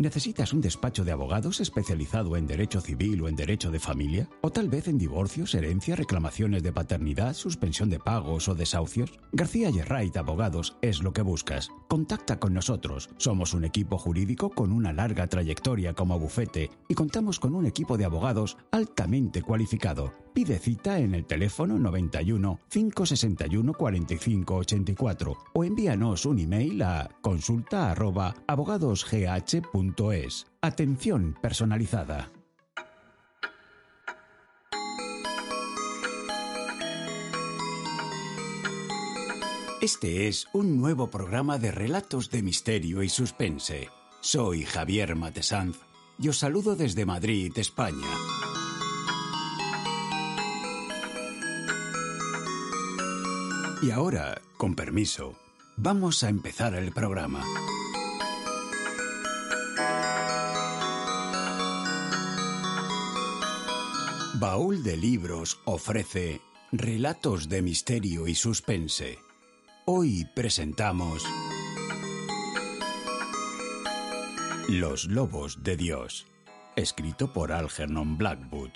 ¿Necesitas un despacho de abogados especializado en derecho civil o en derecho de familia? ¿O tal vez en divorcios, herencia, reclamaciones de paternidad, suspensión de pagos o desahucios? García Yerrait Abogados es lo que buscas. Contacta con nosotros. Somos un equipo jurídico con una larga trayectoria como bufete y contamos con un equipo de abogados altamente cualificado. Pide cita en el teléfono 91 561 45 84 o envíanos un email a consulta arroba abogadosgh.es. Atención personalizada. Este es un nuevo programa de relatos de misterio y suspense. Soy Javier Matesanz y os saludo desde Madrid, España. Y ahora, con permiso, vamos a empezar el programa. Baúl de Libros ofrece Relatos de Misterio y Suspense. Hoy presentamos Los Lobos de Dios, escrito por Algernon Blackwood,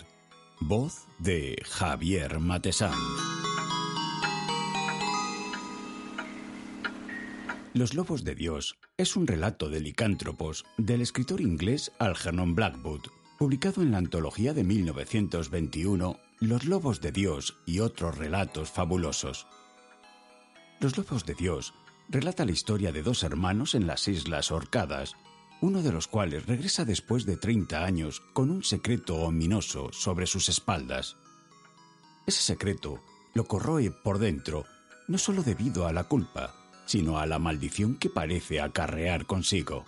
voz de Javier Matesan. Los Lobos de Dios es un relato de licántropos del escritor inglés Algernon Blackwood, publicado en la antología de 1921 Los Lobos de Dios y otros relatos fabulosos. Los Lobos de Dios relata la historia de dos hermanos en las Islas Orcadas, uno de los cuales regresa después de 30 años con un secreto ominoso sobre sus espaldas. Ese secreto lo corroe por dentro, no solo debido a la culpa, sino a la maldición que parece acarrear consigo.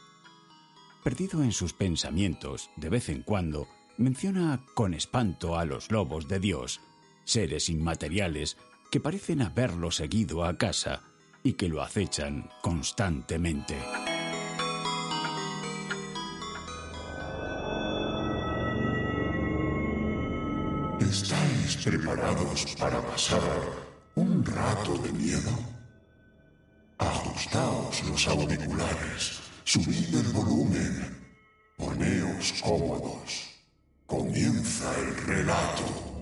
Perdido en sus pensamientos, de vez en cuando, menciona con espanto a los lobos de Dios, seres inmateriales que parecen haberlo seguido a casa y que lo acechan constantemente. ¿Estáis preparados para pasar un rato de miedo? Ajustaos los auriculares, subid el volumen, poneos cómodos. Comienza el relato.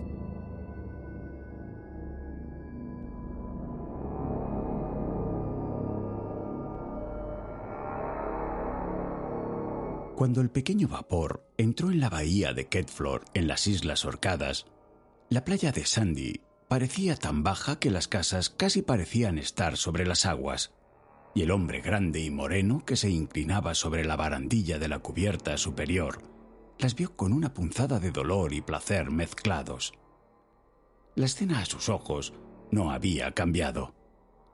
Cuando el pequeño vapor entró en la bahía de Ketflor en las Islas Orcadas, la playa de Sandy parecía tan baja que las casas casi parecían estar sobre las aguas, y el hombre grande y moreno que se inclinaba sobre la barandilla de la cubierta superior las vio con una punzada de dolor y placer mezclados. La escena a sus ojos no había cambiado.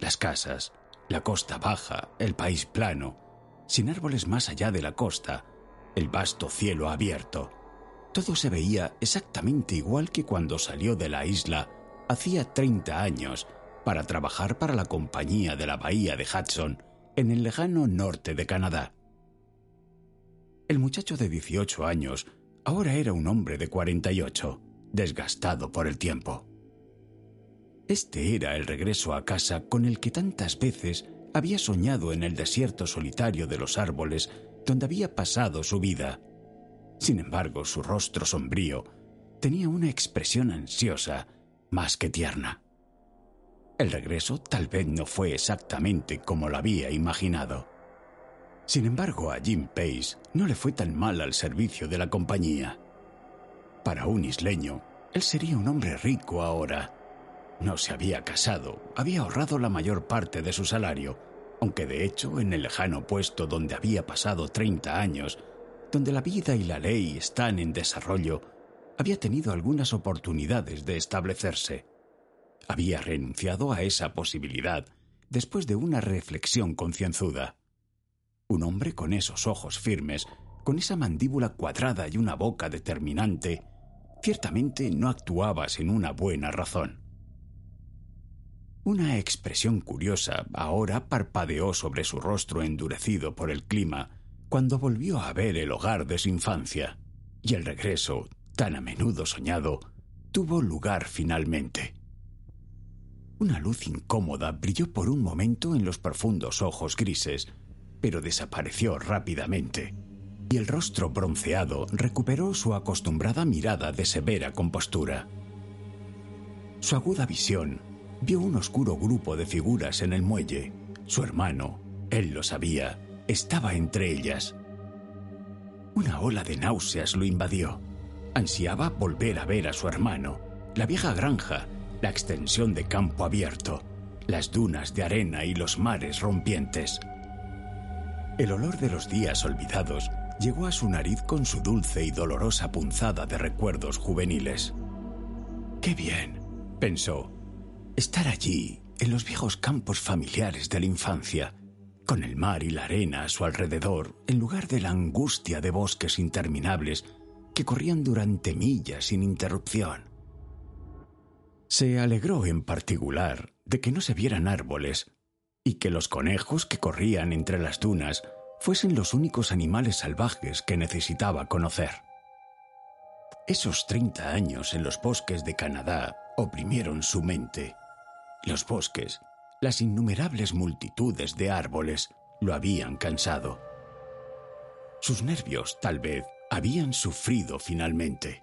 Las casas, la costa baja, el país plano, sin árboles más allá de la costa, el vasto cielo abierto. Todo se veía exactamente igual que cuando salió de la isla hacía 30 años para trabajar para la compañía de la bahía de Hudson en el lejano norte de Canadá. El muchacho de 18 años ahora era un hombre de 48, desgastado por el tiempo. Este era el regreso a casa con el que tantas veces había soñado en el desierto solitario de los árboles donde había pasado su vida. Sin embargo, su rostro sombrío tenía una expresión ansiosa más que tierna. El regreso tal vez no fue exactamente como lo había imaginado. Sin embargo, a Jim Pace no le fue tan mal al servicio de la compañía. Para un isleño, él sería un hombre rico ahora. No se había casado, había ahorrado la mayor parte de su salario, aunque de hecho en el lejano puesto donde había pasado 30 años, donde la vida y la ley están en desarrollo, había tenido algunas oportunidades de establecerse. Había renunciado a esa posibilidad después de una reflexión concienzuda. Un hombre con esos ojos firmes, con esa mandíbula cuadrada y una boca determinante, ciertamente no actuaba sin una buena razón. Una expresión curiosa ahora parpadeó sobre su rostro endurecido por el clima cuando volvió a ver el hogar de su infancia, y el regreso, tan a menudo soñado, tuvo lugar finalmente. Una luz incómoda brilló por un momento en los profundos ojos grises, pero desapareció rápidamente, y el rostro bronceado recuperó su acostumbrada mirada de severa compostura. Su aguda visión vio un oscuro grupo de figuras en el muelle. Su hermano, él lo sabía, estaba entre ellas. Una ola de náuseas lo invadió. Ansiaba volver a ver a su hermano, la vieja granja, la extensión de campo abierto, las dunas de arena y los mares rompientes. El olor de los días olvidados llegó a su nariz con su dulce y dolorosa punzada de recuerdos juveniles. ¡Qué bien! pensó. Estar allí, en los viejos campos familiares de la infancia, con el mar y la arena a su alrededor, en lugar de la angustia de bosques interminables que corrían durante millas sin interrupción. Se alegró en particular de que no se vieran árboles y que los conejos que corrían entre las dunas fuesen los únicos animales salvajes que necesitaba conocer. Esos treinta años en los bosques de Canadá oprimieron su mente los bosques, las innumerables multitudes de árboles lo habían cansado. Sus nervios, tal vez, habían sufrido finalmente.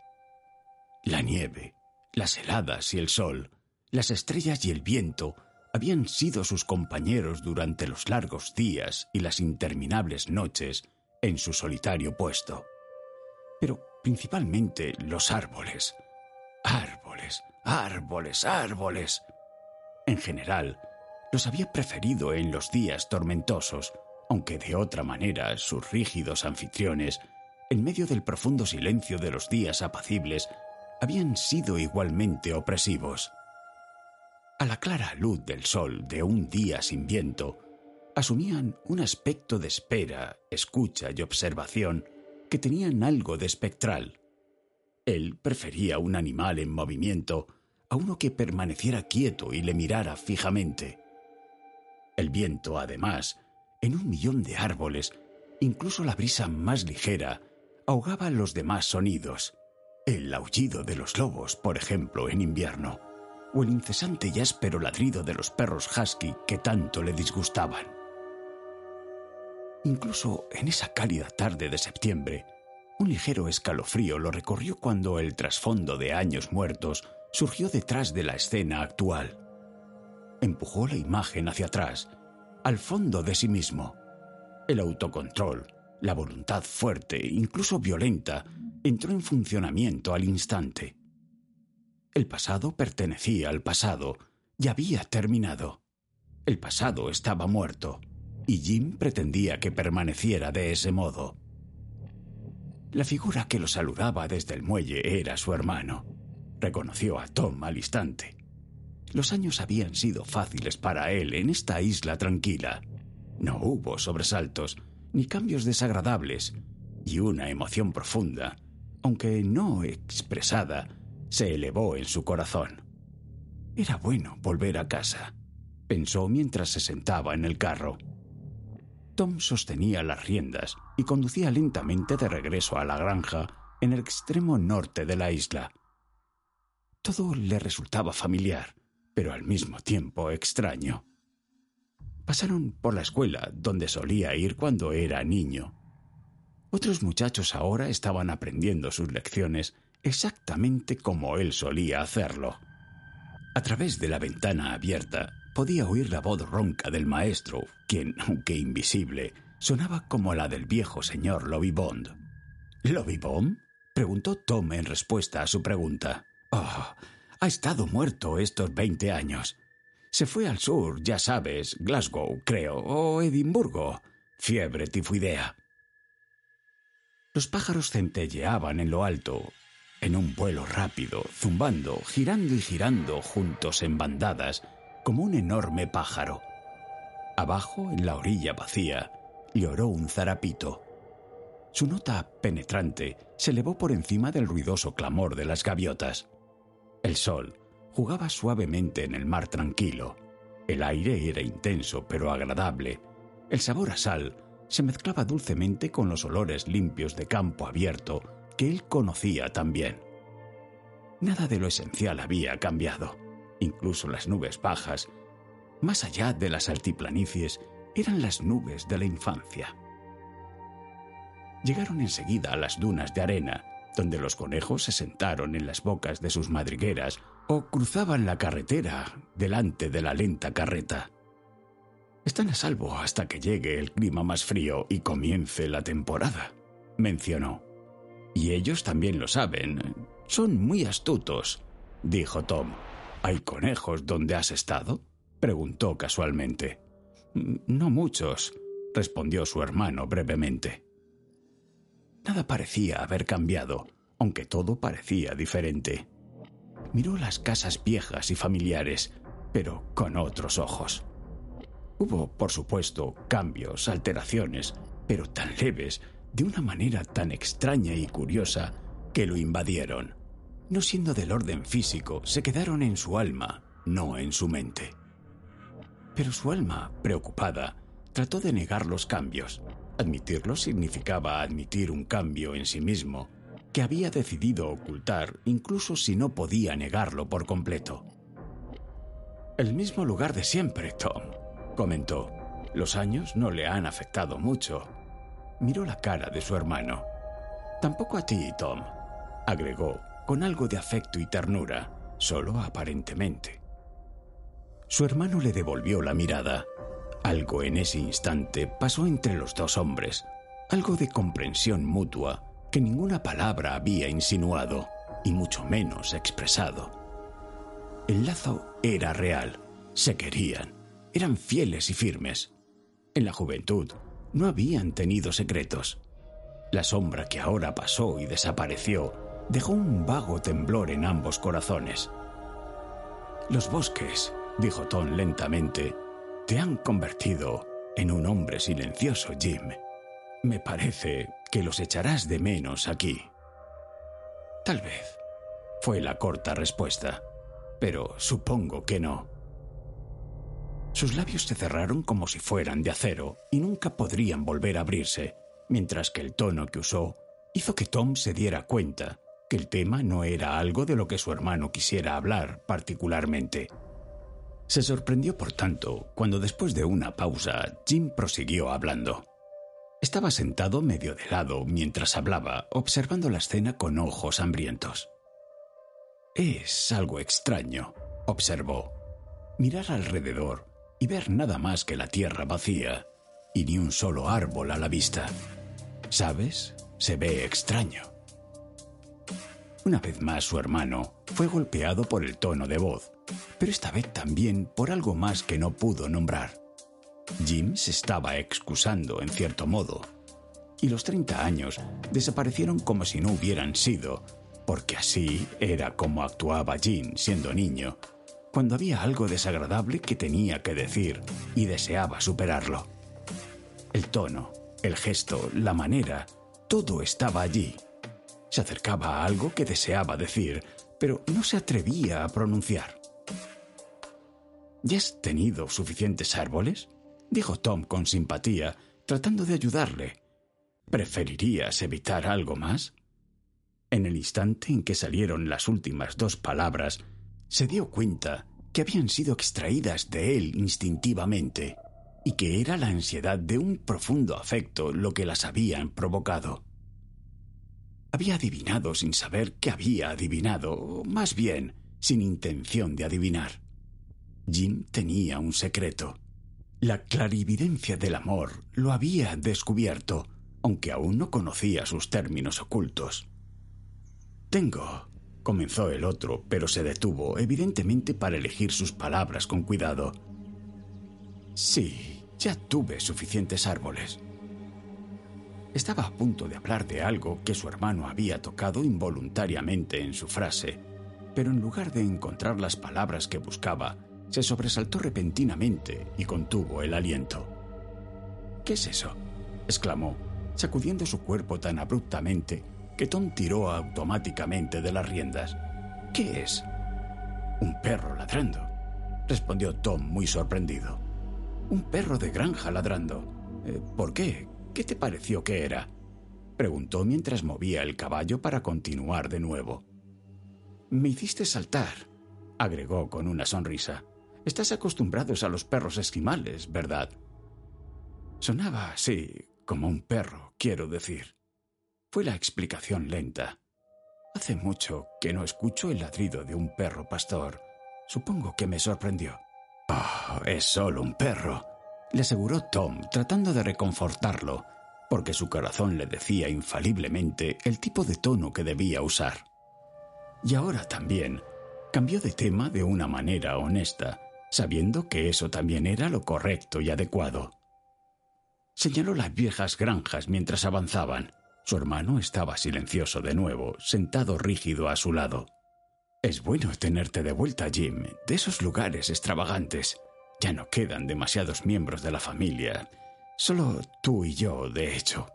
La nieve, las heladas y el sol, las estrellas y el viento habían sido sus compañeros durante los largos días y las interminables noches en su solitario puesto. Pero principalmente los árboles. Árboles, árboles, árboles. En general, los había preferido en los días tormentosos, aunque de otra manera sus rígidos anfitriones, en medio del profundo silencio de los días apacibles, habían sido igualmente opresivos. A la clara luz del sol de un día sin viento, asumían un aspecto de espera, escucha y observación que tenían algo de espectral. Él prefería un animal en movimiento a uno que permaneciera quieto y le mirara fijamente. El viento, además, en un millón de árboles, incluso la brisa más ligera, ahogaba los demás sonidos. El aullido de los lobos, por ejemplo, en invierno, o el incesante y áspero ladrido de los perros husky que tanto le disgustaban. Incluso en esa cálida tarde de septiembre, un ligero escalofrío lo recorrió cuando el trasfondo de años muertos surgió detrás de la escena actual. Empujó la imagen hacia atrás, al fondo de sí mismo. El autocontrol, la voluntad fuerte, incluso violenta, entró en funcionamiento al instante. El pasado pertenecía al pasado y había terminado. El pasado estaba muerto y Jim pretendía que permaneciera de ese modo. La figura que lo saludaba desde el muelle era su hermano reconoció a Tom al instante. Los años habían sido fáciles para él en esta isla tranquila. No hubo sobresaltos, ni cambios desagradables, y una emoción profunda, aunque no expresada, se elevó en su corazón. Era bueno volver a casa, pensó mientras se sentaba en el carro. Tom sostenía las riendas y conducía lentamente de regreso a la granja en el extremo norte de la isla. Todo le resultaba familiar, pero al mismo tiempo extraño. Pasaron por la escuela donde solía ir cuando era niño. Otros muchachos ahora estaban aprendiendo sus lecciones exactamente como él solía hacerlo. A través de la ventana abierta podía oír la voz ronca del maestro, quien, aunque invisible, sonaba como la del viejo señor Lobibond. ¿Lobibond? preguntó Tom en respuesta a su pregunta. Oh, ha estado muerto estos veinte años. Se fue al sur, ya sabes, Glasgow, creo, o Edimburgo. Fiebre tifoidea. Los pájaros centelleaban en lo alto, en un vuelo rápido, zumbando, girando y girando juntos en bandadas, como un enorme pájaro. Abajo, en la orilla vacía, lloró un zarapito. Su nota penetrante se elevó por encima del ruidoso clamor de las gaviotas. El sol jugaba suavemente en el mar tranquilo. El aire era intenso pero agradable. El sabor a sal se mezclaba dulcemente con los olores limpios de campo abierto que él conocía también. Nada de lo esencial había cambiado. Incluso las nubes bajas, más allá de las altiplanicies, eran las nubes de la infancia. Llegaron enseguida a las dunas de arena, donde los conejos se sentaron en las bocas de sus madrigueras o cruzaban la carretera delante de la lenta carreta. Están a salvo hasta que llegue el clima más frío y comience la temporada, mencionó. Y ellos también lo saben. Son muy astutos, dijo Tom. ¿Hay conejos donde has estado? preguntó casualmente. No muchos, respondió su hermano brevemente. Nada parecía haber cambiado, aunque todo parecía diferente. Miró las casas viejas y familiares, pero con otros ojos. Hubo, por supuesto, cambios, alteraciones, pero tan leves, de una manera tan extraña y curiosa, que lo invadieron. No siendo del orden físico, se quedaron en su alma, no en su mente. Pero su alma, preocupada, trató de negar los cambios. Admitirlos significaba admitir un cambio en sí mismo, que había decidido ocultar incluso si no podía negarlo por completo. El mismo lugar de siempre, Tom, comentó. Los años no le han afectado mucho. Miró la cara de su hermano. Tampoco a ti, Tom, agregó, con algo de afecto y ternura, solo aparentemente. Su hermano le devolvió la mirada. Algo en ese instante pasó entre los dos hombres, algo de comprensión mutua que ninguna palabra había insinuado, y mucho menos expresado. El lazo era real, se querían, eran fieles y firmes. En la juventud no habían tenido secretos. La sombra que ahora pasó y desapareció dejó un vago temblor en ambos corazones. Los bosques, dijo Tom lentamente, te han convertido en un hombre silencioso, Jim. Me parece que los echarás de menos aquí. Tal vez, fue la corta respuesta, pero supongo que no. Sus labios se cerraron como si fueran de acero y nunca podrían volver a abrirse, mientras que el tono que usó hizo que Tom se diera cuenta que el tema no era algo de lo que su hermano quisiera hablar particularmente. Se sorprendió, por tanto, cuando después de una pausa Jim prosiguió hablando. Estaba sentado medio de lado mientras hablaba, observando la escena con ojos hambrientos. Es algo extraño, observó. Mirar alrededor y ver nada más que la tierra vacía y ni un solo árbol a la vista. ¿Sabes? Se ve extraño. Una vez más su hermano fue golpeado por el tono de voz, pero esta vez también por algo más que no pudo nombrar. Jim se estaba excusando en cierto modo, y los 30 años desaparecieron como si no hubieran sido, porque así era como actuaba Jim siendo niño cuando había algo desagradable que tenía que decir y deseaba superarlo. El tono, el gesto, la manera, todo estaba allí. Se acercaba a algo que deseaba decir, pero no se atrevía a pronunciar. ¿Ya has tenido suficientes árboles? Dijo Tom con simpatía, tratando de ayudarle. ¿Preferirías evitar algo más? En el instante en que salieron las últimas dos palabras, se dio cuenta que habían sido extraídas de él instintivamente y que era la ansiedad de un profundo afecto lo que las habían provocado. Había adivinado sin saber que había adivinado, o más bien sin intención de adivinar. Jim tenía un secreto. La clarividencia del amor lo había descubierto, aunque aún no conocía sus términos ocultos. Tengo, comenzó el otro, pero se detuvo, evidentemente para elegir sus palabras con cuidado. Sí, ya tuve suficientes árboles. Estaba a punto de hablar de algo que su hermano había tocado involuntariamente en su frase, pero en lugar de encontrar las palabras que buscaba, se sobresaltó repentinamente y contuvo el aliento. ¿Qué es eso? exclamó. sacudiendo su cuerpo tan abruptamente que Tom tiró automáticamente de las riendas. ¿Qué es? Un perro ladrando, respondió Tom muy sorprendido. Un perro de granja ladrando. Eh, ¿Por qué? ¿Qué te pareció que era? preguntó mientras movía el caballo para continuar de nuevo. Me hiciste saltar, agregó con una sonrisa. Estás acostumbrados a los perros esquimales, ¿verdad? Sonaba así, como un perro, quiero decir. Fue la explicación lenta. Hace mucho que no escucho el ladrido de un perro pastor. Supongo que me sorprendió. Oh, es solo un perro, le aseguró Tom, tratando de reconfortarlo, porque su corazón le decía infaliblemente el tipo de tono que debía usar. Y ahora también cambió de tema de una manera honesta, sabiendo que eso también era lo correcto y adecuado. Señaló las viejas granjas mientras avanzaban. Su hermano estaba silencioso de nuevo, sentado rígido a su lado. Es bueno tenerte de vuelta, Jim, de esos lugares extravagantes. Ya no quedan demasiados miembros de la familia. Solo tú y yo, de hecho.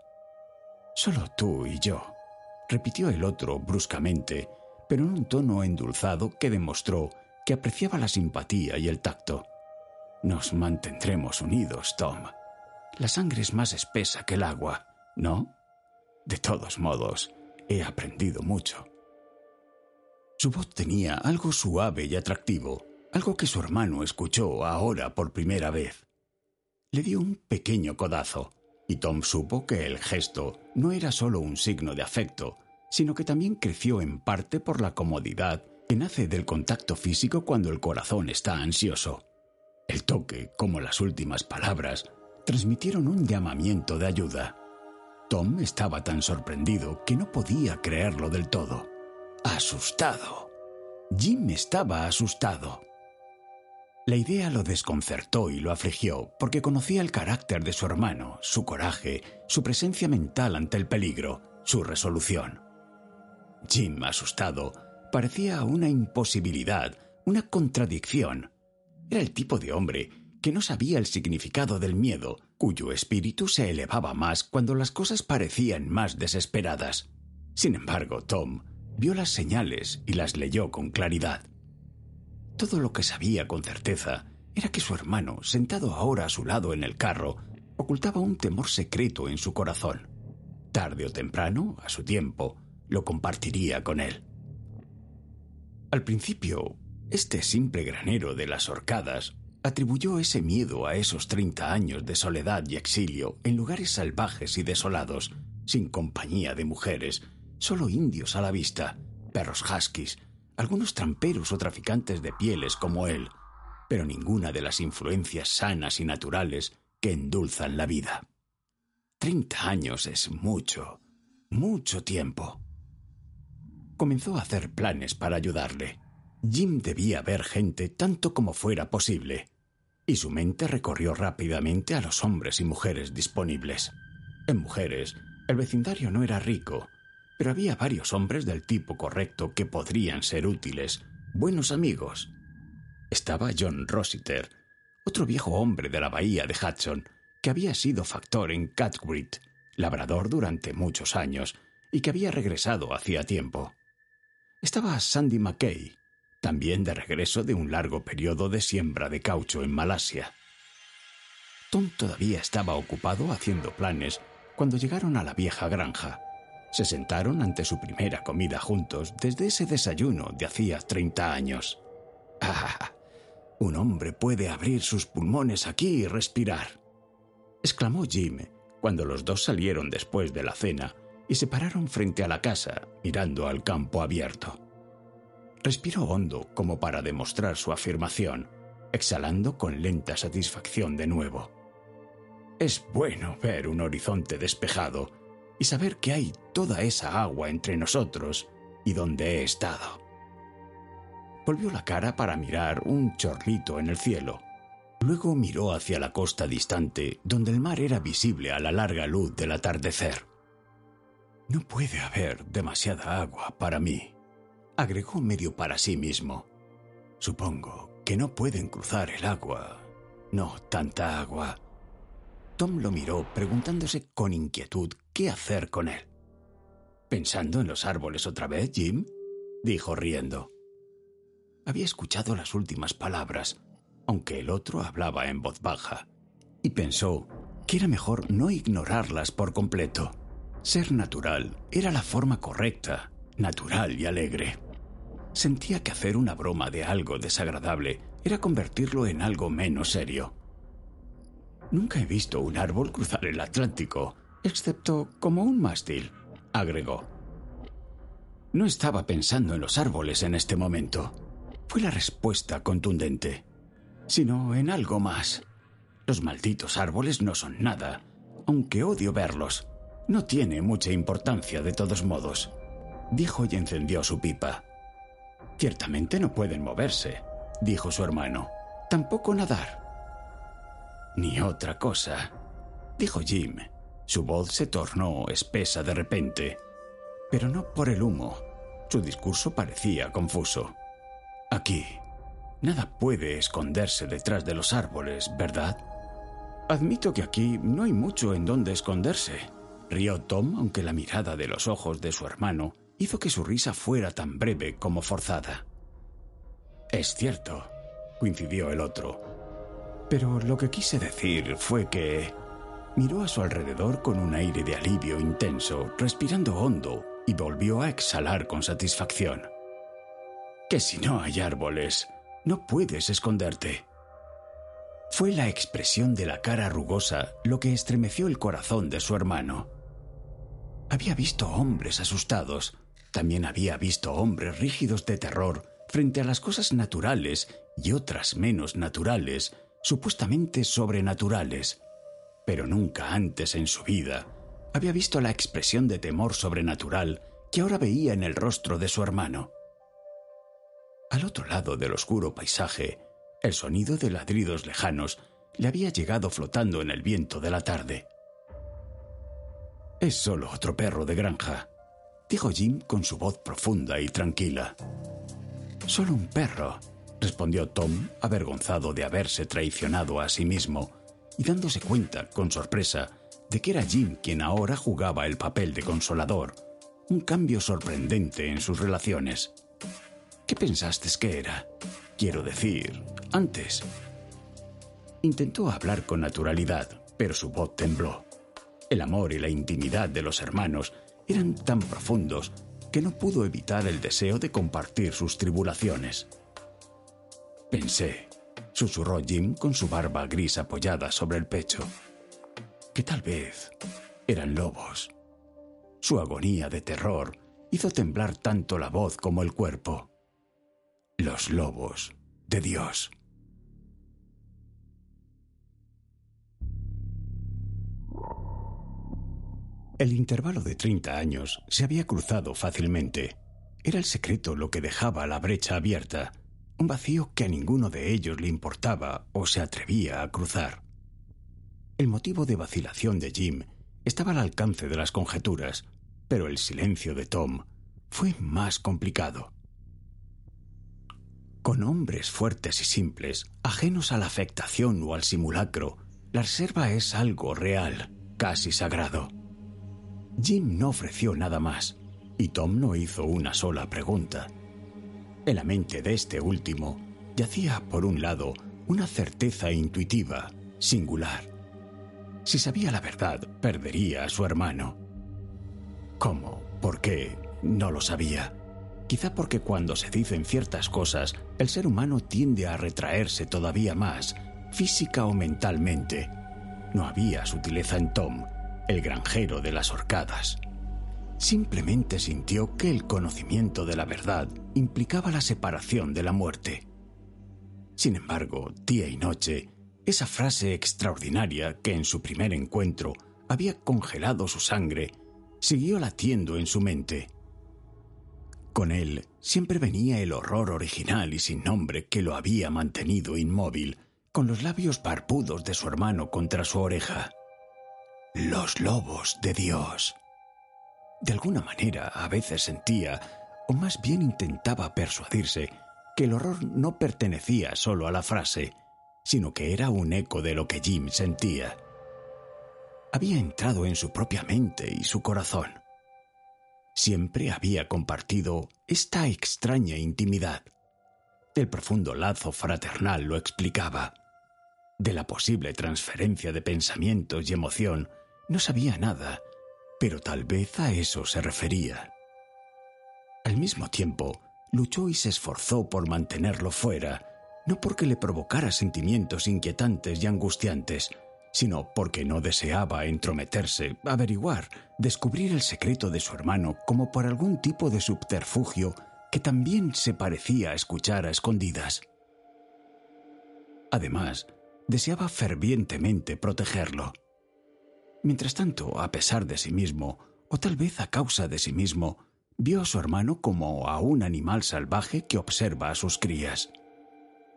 Solo tú y yo, repitió el otro bruscamente, pero en un tono endulzado que demostró que apreciaba la simpatía y el tacto. Nos mantendremos unidos, Tom. La sangre es más espesa que el agua, ¿no? De todos modos, he aprendido mucho. Su voz tenía algo suave y atractivo, algo que su hermano escuchó ahora por primera vez. Le dio un pequeño codazo, y Tom supo que el gesto no era solo un signo de afecto, sino que también creció en parte por la comodidad que nace del contacto físico cuando el corazón está ansioso. El toque, como las últimas palabras, transmitieron un llamamiento de ayuda. Tom estaba tan sorprendido que no podía creerlo del todo. Asustado. Jim estaba asustado. La idea lo desconcertó y lo afligió porque conocía el carácter de su hermano, su coraje, su presencia mental ante el peligro, su resolución. Jim, asustado, parecía una imposibilidad, una contradicción. Era el tipo de hombre que no sabía el significado del miedo, cuyo espíritu se elevaba más cuando las cosas parecían más desesperadas. Sin embargo, Tom vio las señales y las leyó con claridad. Todo lo que sabía con certeza era que su hermano, sentado ahora a su lado en el carro, ocultaba un temor secreto en su corazón. Tarde o temprano, a su tiempo, lo compartiría con él. Al principio, este simple granero de las horcadas atribuyó ese miedo a esos treinta años de soledad y exilio en lugares salvajes y desolados, sin compañía de mujeres, solo indios a la vista, perros huskies, algunos tramperos o traficantes de pieles como él, pero ninguna de las influencias sanas y naturales que endulzan la vida. Treinta años es mucho, mucho tiempo comenzó a hacer planes para ayudarle. Jim debía ver gente tanto como fuera posible, y su mente recorrió rápidamente a los hombres y mujeres disponibles. En mujeres, el vecindario no era rico, pero había varios hombres del tipo correcto que podrían ser útiles, buenos amigos. Estaba John Rossiter, otro viejo hombre de la bahía de Hudson, que había sido factor en Catgrit, labrador durante muchos años, y que había regresado hacía tiempo estaba Sandy McKay, también de regreso de un largo periodo de siembra de caucho en Malasia. Tom todavía estaba ocupado haciendo planes cuando llegaron a la vieja granja. Se sentaron ante su primera comida juntos desde ese desayuno de hacía treinta años. ¡Ah! Un hombre puede abrir sus pulmones aquí y respirar. exclamó Jim cuando los dos salieron después de la cena y se pararon frente a la casa, mirando al campo abierto. Respiró hondo como para demostrar su afirmación, exhalando con lenta satisfacción de nuevo. Es bueno ver un horizonte despejado y saber que hay toda esa agua entre nosotros y donde he estado. Volvió la cara para mirar un chorrito en el cielo. Luego miró hacia la costa distante, donde el mar era visible a la larga luz del atardecer. No puede haber demasiada agua para mí, agregó medio para sí mismo. Supongo que no pueden cruzar el agua. No tanta agua. Tom lo miró preguntándose con inquietud qué hacer con él. ¿Pensando en los árboles otra vez, Jim? dijo riendo. Había escuchado las últimas palabras, aunque el otro hablaba en voz baja, y pensó que era mejor no ignorarlas por completo. Ser natural era la forma correcta, natural y alegre. Sentía que hacer una broma de algo desagradable era convertirlo en algo menos serio. Nunca he visto un árbol cruzar el Atlántico, excepto como un mástil, agregó. No estaba pensando en los árboles en este momento. Fue la respuesta contundente, sino en algo más. Los malditos árboles no son nada, aunque odio verlos. No tiene mucha importancia de todos modos, dijo y encendió su pipa. Ciertamente no pueden moverse, dijo su hermano. Tampoco nadar. Ni otra cosa, dijo Jim. Su voz se tornó espesa de repente, pero no por el humo. Su discurso parecía confuso. Aquí, nada puede esconderse detrás de los árboles, ¿verdad? Admito que aquí no hay mucho en donde esconderse. Rió Tom, aunque la mirada de los ojos de su hermano hizo que su risa fuera tan breve como forzada. Es cierto, coincidió el otro. Pero lo que quise decir fue que... Miró a su alrededor con un aire de alivio intenso, respirando hondo, y volvió a exhalar con satisfacción. Que si no hay árboles, no puedes esconderte. Fue la expresión de la cara rugosa lo que estremeció el corazón de su hermano. Había visto hombres asustados, también había visto hombres rígidos de terror frente a las cosas naturales y otras menos naturales, supuestamente sobrenaturales, pero nunca antes en su vida había visto la expresión de temor sobrenatural que ahora veía en el rostro de su hermano. Al otro lado del oscuro paisaje, el sonido de ladridos lejanos le había llegado flotando en el viento de la tarde. Es solo otro perro de granja, dijo Jim con su voz profunda y tranquila. Solo un perro, respondió Tom, avergonzado de haberse traicionado a sí mismo y dándose cuenta, con sorpresa, de que era Jim quien ahora jugaba el papel de consolador, un cambio sorprendente en sus relaciones. ¿Qué pensaste que era? Quiero decir, antes. Intentó hablar con naturalidad, pero su voz tembló. El amor y la intimidad de los hermanos eran tan profundos que no pudo evitar el deseo de compartir sus tribulaciones. Pensé, susurró Jim con su barba gris apoyada sobre el pecho, que tal vez eran lobos. Su agonía de terror hizo temblar tanto la voz como el cuerpo. Los lobos de Dios. El intervalo de 30 años se había cruzado fácilmente. Era el secreto lo que dejaba la brecha abierta, un vacío que a ninguno de ellos le importaba o se atrevía a cruzar. El motivo de vacilación de Jim estaba al alcance de las conjeturas, pero el silencio de Tom fue más complicado. Con hombres fuertes y simples, ajenos a la afectación o al simulacro, la reserva es algo real, casi sagrado. Jim no ofreció nada más, y Tom no hizo una sola pregunta. En la mente de este último yacía, por un lado, una certeza intuitiva, singular. Si sabía la verdad, perdería a su hermano. ¿Cómo? ¿Por qué? No lo sabía. Quizá porque cuando se dicen ciertas cosas, el ser humano tiende a retraerse todavía más, física o mentalmente. No había sutileza en Tom, el granjero de las horcadas. Simplemente sintió que el conocimiento de la verdad implicaba la separación de la muerte. Sin embargo, día y noche, esa frase extraordinaria que en su primer encuentro había congelado su sangre, siguió latiendo en su mente. Con él siempre venía el horror original y sin nombre que lo había mantenido inmóvil, con los labios barbudos de su hermano contra su oreja. Los lobos de Dios. De alguna manera a veces sentía, o más bien intentaba persuadirse, que el horror no pertenecía solo a la frase, sino que era un eco de lo que Jim sentía. había entrado en su propia mente y su corazón. Siempre había compartido esta extraña intimidad. El profundo lazo fraternal lo explicaba. De la posible transferencia de pensamientos y emoción no sabía nada, pero tal vez a eso se refería. Al mismo tiempo, luchó y se esforzó por mantenerlo fuera, no porque le provocara sentimientos inquietantes y angustiantes, sino porque no deseaba entrometerse, averiguar, descubrir el secreto de su hermano como por algún tipo de subterfugio que también se parecía escuchar a escondidas. Además, deseaba fervientemente protegerlo. Mientras tanto, a pesar de sí mismo, o tal vez a causa de sí mismo, vio a su hermano como a un animal salvaje que observa a sus crías.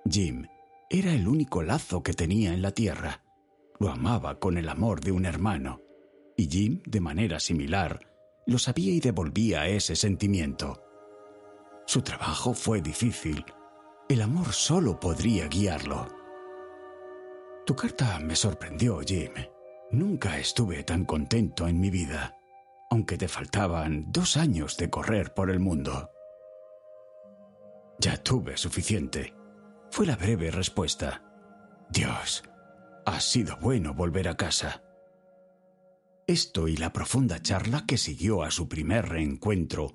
Jim era el único lazo que tenía en la tierra lo amaba con el amor de un hermano, y Jim, de manera similar, lo sabía y devolvía ese sentimiento. Su trabajo fue difícil. El amor solo podría guiarlo. Tu carta me sorprendió, Jim. Nunca estuve tan contento en mi vida, aunque te faltaban dos años de correr por el mundo. Ya tuve suficiente, fue la breve respuesta. Dios, ha sido bueno volver a casa. Esto y la profunda charla que siguió a su primer reencuentro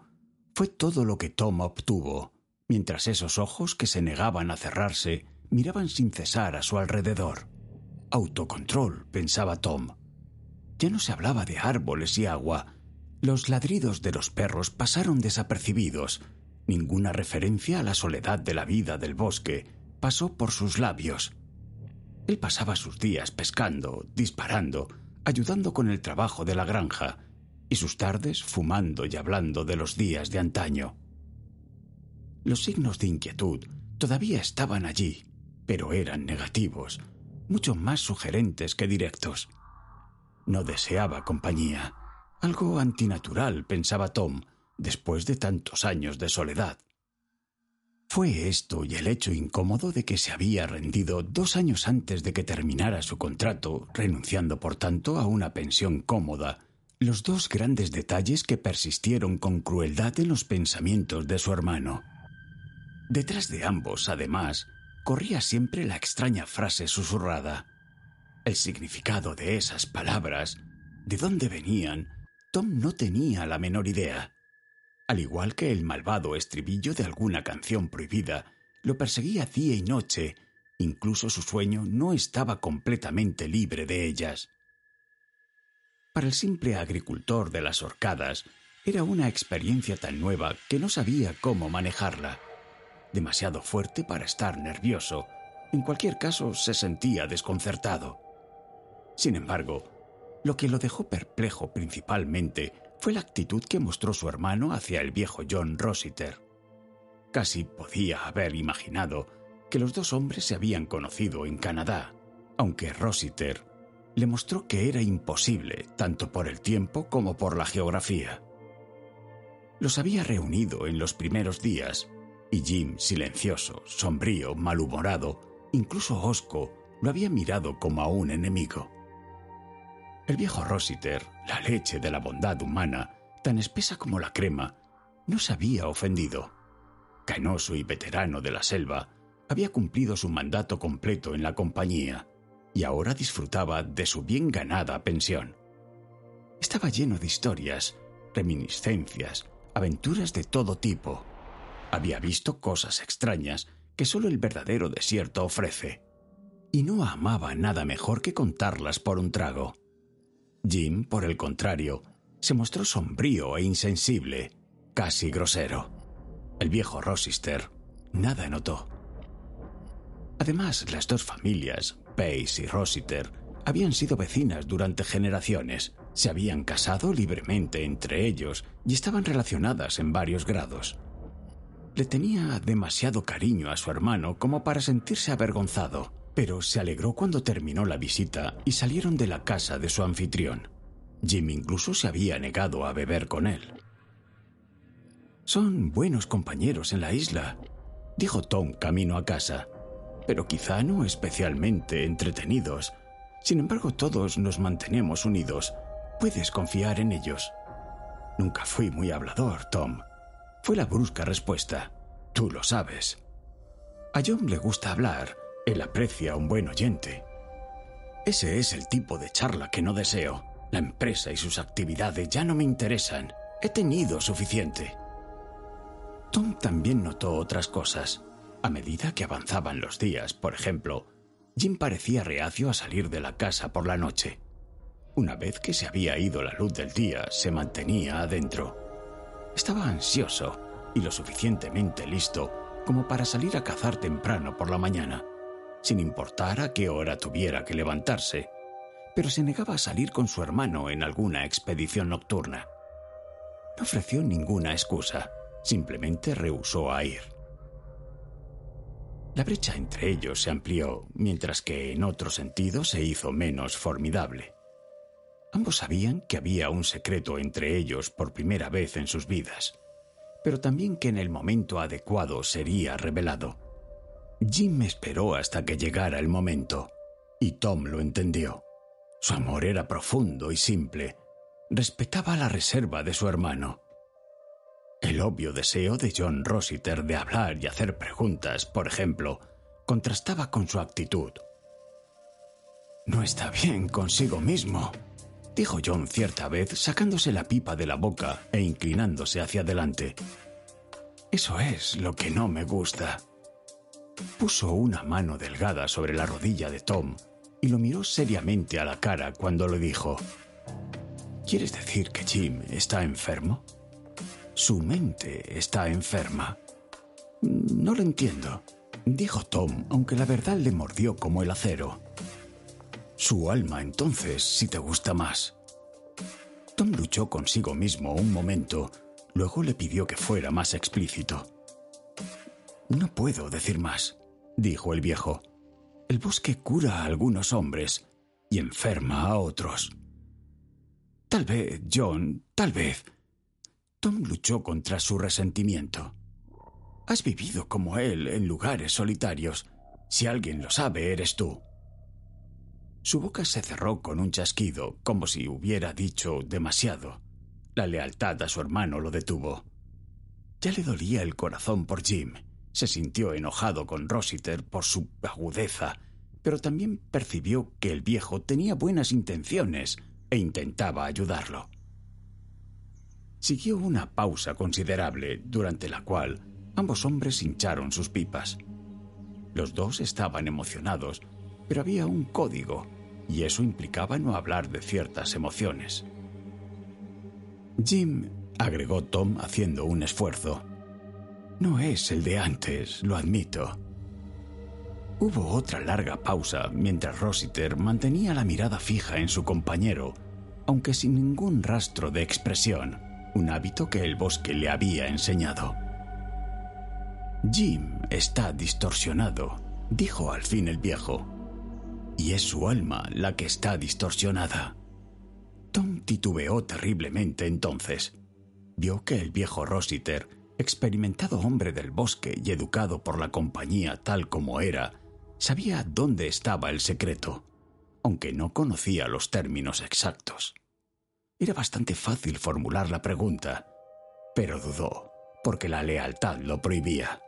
fue todo lo que Tom obtuvo, mientras esos ojos que se negaban a cerrarse miraban sin cesar a su alrededor. Autocontrol, pensaba Tom. Ya no se hablaba de árboles y agua. Los ladridos de los perros pasaron desapercibidos. Ninguna referencia a la soledad de la vida del bosque pasó por sus labios. Él pasaba sus días pescando, disparando, ayudando con el trabajo de la granja, y sus tardes fumando y hablando de los días de antaño. Los signos de inquietud todavía estaban allí, pero eran negativos, mucho más sugerentes que directos. No deseaba compañía, algo antinatural, pensaba Tom, después de tantos años de soledad. Fue esto y el hecho incómodo de que se había rendido dos años antes de que terminara su contrato, renunciando por tanto a una pensión cómoda, los dos grandes detalles que persistieron con crueldad en los pensamientos de su hermano. Detrás de ambos, además, corría siempre la extraña frase susurrada. El significado de esas palabras, de dónde venían, Tom no tenía la menor idea al igual que el malvado estribillo de alguna canción prohibida, lo perseguía día y noche, incluso su sueño no estaba completamente libre de ellas. Para el simple agricultor de las horcadas, era una experiencia tan nueva que no sabía cómo manejarla. Demasiado fuerte para estar nervioso, en cualquier caso se sentía desconcertado. Sin embargo, lo que lo dejó perplejo principalmente fue la actitud que mostró su hermano hacia el viejo John Rossiter. Casi podía haber imaginado que los dos hombres se habían conocido en Canadá, aunque Rossiter le mostró que era imposible tanto por el tiempo como por la geografía. Los había reunido en los primeros días y Jim, silencioso, sombrío, malhumorado, incluso hosco, lo había mirado como a un enemigo. El viejo Rossiter, la leche de la bondad humana, tan espesa como la crema, no se había ofendido. Canoso y veterano de la selva, había cumplido su mandato completo en la compañía y ahora disfrutaba de su bien ganada pensión. Estaba lleno de historias, reminiscencias, aventuras de todo tipo. Había visto cosas extrañas que solo el verdadero desierto ofrece. Y no amaba nada mejor que contarlas por un trago. Jim, por el contrario, se mostró sombrío e insensible, casi grosero. El viejo Rossister nada notó. Además, las dos familias, Pace y Rossiter, habían sido vecinas durante generaciones, se habían casado libremente entre ellos y estaban relacionadas en varios grados. Le tenía demasiado cariño a su hermano como para sentirse avergonzado pero se alegró cuando terminó la visita y salieron de la casa de su anfitrión. Jim incluso se había negado a beber con él. Son buenos compañeros en la isla, dijo Tom camino a casa, pero quizá no especialmente entretenidos. Sin embargo, todos nos mantenemos unidos. Puedes confiar en ellos. Nunca fui muy hablador, Tom. Fue la brusca respuesta. Tú lo sabes. A John le gusta hablar. Él aprecia a un buen oyente. Ese es el tipo de charla que no deseo. La empresa y sus actividades ya no me interesan. He tenido suficiente. Tom también notó otras cosas. A medida que avanzaban los días, por ejemplo, Jim parecía reacio a salir de la casa por la noche. Una vez que se había ido la luz del día, se mantenía adentro. Estaba ansioso y lo suficientemente listo como para salir a cazar temprano por la mañana, sin importar a qué hora tuviera que levantarse, pero se negaba a salir con su hermano en alguna expedición nocturna. No ofreció ninguna excusa, simplemente rehusó a ir. La brecha entre ellos se amplió, mientras que en otro sentido se hizo menos formidable. Ambos sabían que había un secreto entre ellos por primera vez en sus vidas, pero también que en el momento adecuado sería revelado. Jim esperó hasta que llegara el momento, y Tom lo entendió. Su amor era profundo y simple. Respetaba la reserva de su hermano. El obvio deseo de John Rossiter de hablar y hacer preguntas, por ejemplo, contrastaba con su actitud. No está bien consigo mismo, dijo John cierta vez sacándose la pipa de la boca e inclinándose hacia adelante. Eso es lo que no me gusta. Puso una mano delgada sobre la rodilla de Tom y lo miró seriamente a la cara cuando le dijo, ¿Quieres decir que Jim está enfermo? Su mente está enferma. No lo entiendo, dijo Tom, aunque la verdad le mordió como el acero. Su alma, entonces, si te gusta más. Tom luchó consigo mismo un momento, luego le pidió que fuera más explícito. No puedo decir más, dijo el viejo. El bosque cura a algunos hombres y enferma a otros. Tal vez, John, tal vez. Tom luchó contra su resentimiento. Has vivido como él en lugares solitarios. Si alguien lo sabe, eres tú. Su boca se cerró con un chasquido, como si hubiera dicho demasiado. La lealtad a su hermano lo detuvo. Ya le dolía el corazón por Jim se sintió enojado con Rossiter por su agudeza, pero también percibió que el viejo tenía buenas intenciones e intentaba ayudarlo. Siguió una pausa considerable, durante la cual ambos hombres hincharon sus pipas. Los dos estaban emocionados, pero había un código, y eso implicaba no hablar de ciertas emociones. Jim, agregó Tom haciendo un esfuerzo, no es el de antes, lo admito. Hubo otra larga pausa mientras Rossiter mantenía la mirada fija en su compañero, aunque sin ningún rastro de expresión, un hábito que el bosque le había enseñado. Jim está distorsionado, dijo al fin el viejo, y es su alma la que está distorsionada. Tom titubeó terriblemente entonces. Vio que el viejo Rossiter experimentado hombre del bosque y educado por la compañía tal como era, sabía dónde estaba el secreto, aunque no conocía los términos exactos. Era bastante fácil formular la pregunta, pero dudó, porque la lealtad lo prohibía.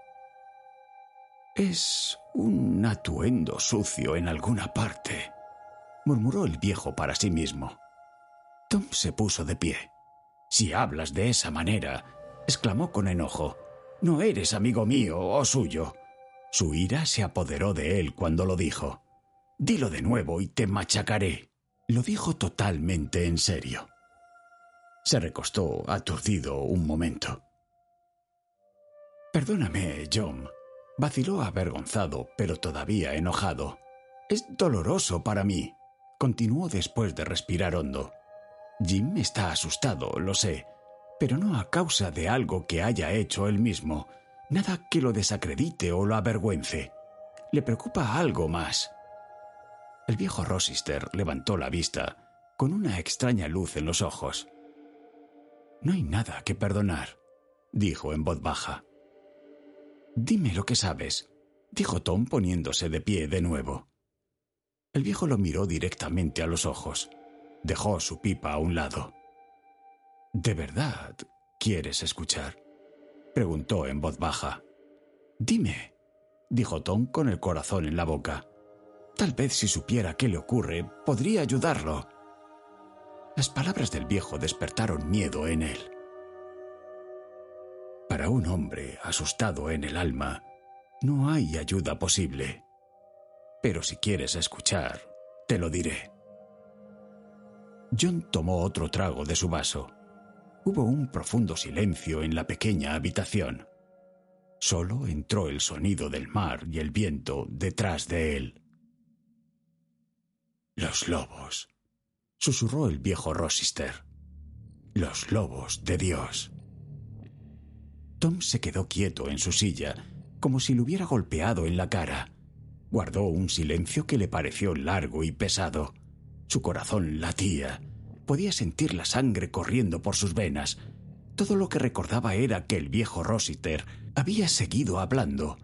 Es un atuendo sucio en alguna parte, murmuró el viejo para sí mismo. Tom se puso de pie. Si hablas de esa manera, exclamó con enojo. No eres amigo mío o suyo. Su ira se apoderó de él cuando lo dijo. Dilo de nuevo y te machacaré. Lo dijo totalmente en serio. Se recostó aturdido un momento. Perdóname, John. Vaciló avergonzado, pero todavía enojado. Es doloroso para mí, continuó después de respirar hondo. Jim está asustado, lo sé, pero no a causa de algo que haya hecho él mismo, nada que lo desacredite o lo avergüence. Le preocupa algo más. El viejo Rossister levantó la vista, con una extraña luz en los ojos. No hay nada que perdonar, dijo en voz baja. Dime lo que sabes, dijo Tom poniéndose de pie de nuevo. El viejo lo miró directamente a los ojos. Dejó su pipa a un lado. ¿De verdad quieres escuchar? preguntó en voz baja. Dime, dijo Tom con el corazón en la boca. Tal vez si supiera qué le ocurre, podría ayudarlo. Las palabras del viejo despertaron miedo en él. Para un hombre asustado en el alma, no hay ayuda posible. Pero si quieres escuchar, te lo diré. John tomó otro trago de su vaso. Hubo un profundo silencio en la pequeña habitación. Solo entró el sonido del mar y el viento detrás de él. Los lobos, susurró el viejo Rossister. Los lobos de Dios. Tom se quedó quieto en su silla, como si lo hubiera golpeado en la cara. Guardó un silencio que le pareció largo y pesado. Su corazón latía. Podía sentir la sangre corriendo por sus venas. Todo lo que recordaba era que el viejo Rossiter había seguido hablando.